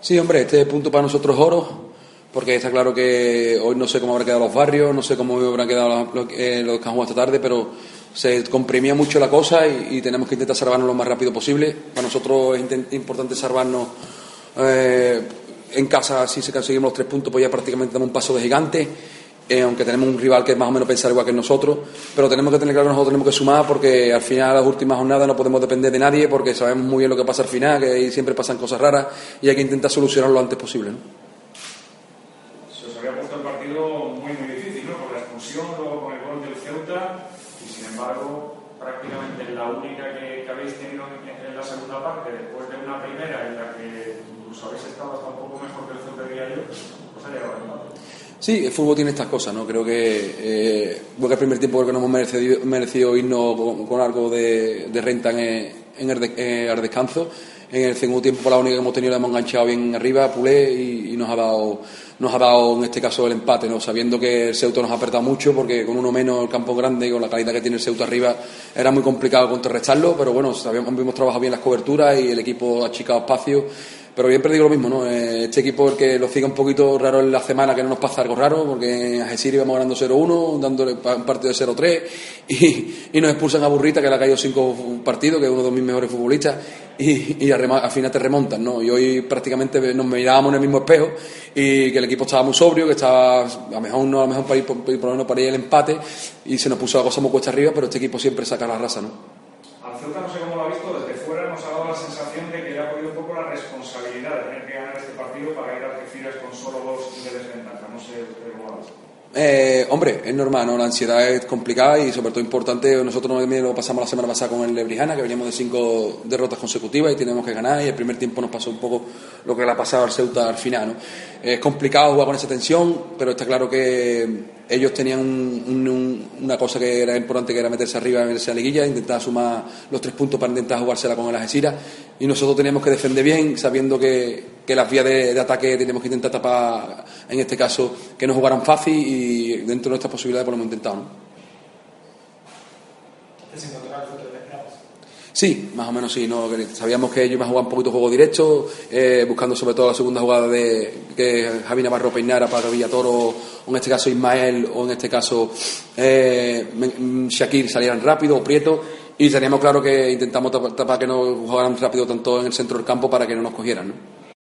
Sí, hombre, este punto para nosotros oro, porque está claro que hoy no sé cómo habrán quedado los barrios, no sé cómo habrán quedado los, eh, los esta tarde, pero se comprimía mucho la cosa y, tenemos que intentar salvarnos lo más rápido posible. Para nosotros es importante salvarnos eh, en casa, si se conseguimos los tres puntos, pues ya prácticamente damos un paso de gigante. Eh, aunque tenemos un rival que más o menos pensar igual que nosotros, pero tenemos que tener claro que nosotros tenemos que sumar porque al final, las últimas jornadas, no podemos depender de nadie porque sabemos muy bien lo que pasa al final, que ahí siempre pasan cosas raras y hay que intentar solucionarlo lo antes posible. ¿no? Se os había puesto el partido muy, muy difícil, ¿no? Por la expulsión, luego con el gol del Ceuta y sin embargo, prácticamente la única que, habéis tenido en, la segunda parte, después de una primera en la que incluso habéis estado hasta un poco mejor que el Ceuta diría yo, pues ha llegado el Sí, el fútbol tiene estas cosas, ¿no? Creo que, eh, el primer tiempo creo que no hemos merecido, merecido irnos con, algo de, renta en, el, descanso. En el segundo tiempo, por la única que hemos tenido, la hemos enganchado bien arriba, Pulé, y, nos ha dado nos ha dado en este caso el empate, ¿no? sabiendo que el Ceuta nos ha apretado mucho, porque con uno menos el campo grande y con la calidad que tiene el Ceuta arriba era muy complicado contrarrestarlo, pero bueno, sabíamos, hemos trabajado bien las coberturas y el equipo ha achicado espacio pero siempre digo lo mismo, ¿no? Eh, este equipo, el que lo siga un poquito raro en la semana, que no nos pasa algo raro, porque en Algeciras íbamos ganando 0-1, dándole un partido de 0-3, y, nos expulsan a Burrita, que le ha caído cinco partidos, que es uno de mis mejores futbolistas, y, al final te remontan, ¿no? Y hoy prácticamente nos mirábamos en el mismo espejo, y que el equipo estaba muy sobrio, que estaba a lo mejor no a lo mejor para ir, por, lo menos para ir el empate, y se nos puso la cosa muy cuesta arriba, pero este equipo siempre saca la raza, ¿no? Al Ceuta no sé cómo lo ha visto, desde nos ha dado la sensación de que le ha podido un poco la responsabilidad de tener que ganar este partido para ir a Algeciras con solo dos de desventaja. No sé lo eh, hombre, es normal, ¿no? La ansiedad es complicada y sobre todo importante. Nosotros lo pasamos la semana pasada con el Lebrijana, que veníamos de cinco derrotas consecutivas y tenemos que ganar. Y el primer tiempo nos pasó un poco lo que le ha pasado al Ceuta al final, ¿no? Es complicado jugar con esa tensión, pero está claro que ellos tenían una cosa que era importante, que era meterse arriba, meterse a la liguilla, intentar sumar los tres puntos para intentar jugársela con el Algeciras. Y nosotros teníamos que defender bien, sabiendo que, las vías de, ataque tenemos que intentar tapar, en este caso, que no jugaran fácil y dentro de nuestras posibilidades por lo hemos intentado. Sí, más o menos sí. ¿no? Sabíamos que ellos iban a jugar un poquito juego directo, eh, buscando sobre todo la segunda jugada de que Javi Navarro peinara para Villatoro, o en este caso Ismael, o en este caso eh, Shakir salieran rápido, o Prieto, y teníamos claro que intentamos tapar, que no jugaran rápido tanto en el centro del campo para que no nos cogieran. ¿no?